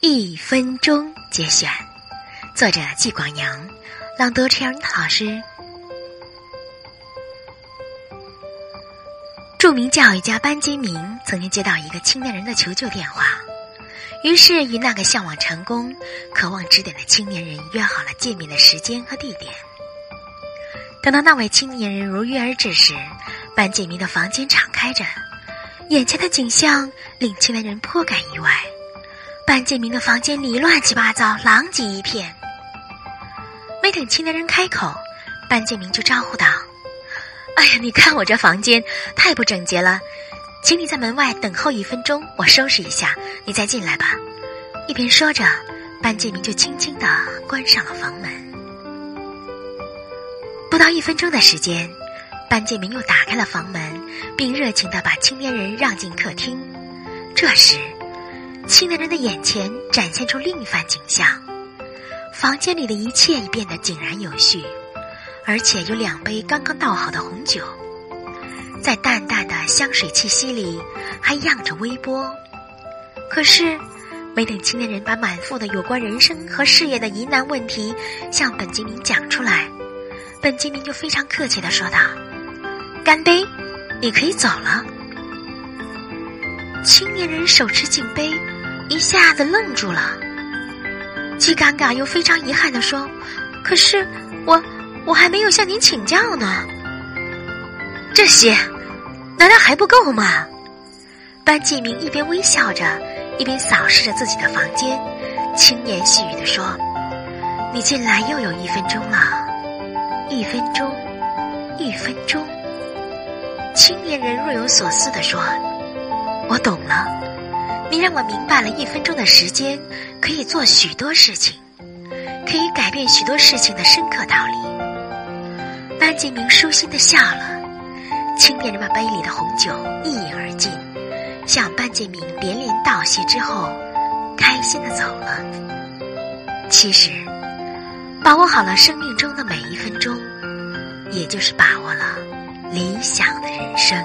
一分钟节选，作者季广阳，朗读陈颖老师。著名教育家班杰明曾经接到一个青年人的求救电话，于是与那个向往成功、渴望指点的青年人约好了见面的时间和地点。等到那位青年人如约而至时，班杰明的房间敞开着，眼前的景象令青年人颇感意外。班杰明的房间里乱七八糟，狼藉一片。没等青年人开口，班杰明就招呼道：“哎呀，你看我这房间太不整洁了，请你在门外等候一分钟，我收拾一下，你再进来吧。”一边说着，班杰明就轻轻的关上了房门。不到一分钟的时间，班杰明又打开了房门，并热情的把青年人让进客厅。这时，青年人的眼前展现出另一番景象，房间里的一切已变得井然有序，而且有两杯刚刚倒好的红酒，在淡淡的香水气息里还漾着微波。可是，没等青年人把满腹的有关人生和事业的疑难问题向本杰明讲出来，本杰明就非常客气的说道：“干杯，你可以走了。”青年人手持酒杯。一下子愣住了，既尴尬又非常遗憾的说：“可是我我还没有向您请教呢。”这些难道还不够吗？班继明一边微笑着，一边扫视着自己的房间，轻言细语的说：“你进来又有一分钟了，一分钟，一分钟。”青年人若有所思的说：“我懂了。”你让我明白了一分钟的时间可以做许多事情，可以改变许多事情的深刻道理。班杰明舒心的笑了，青年人把杯里的红酒一饮而尽，向班杰明连连道谢之后，开心的走了。其实，把握好了生命中的每一分钟，也就是把握了理想的人生。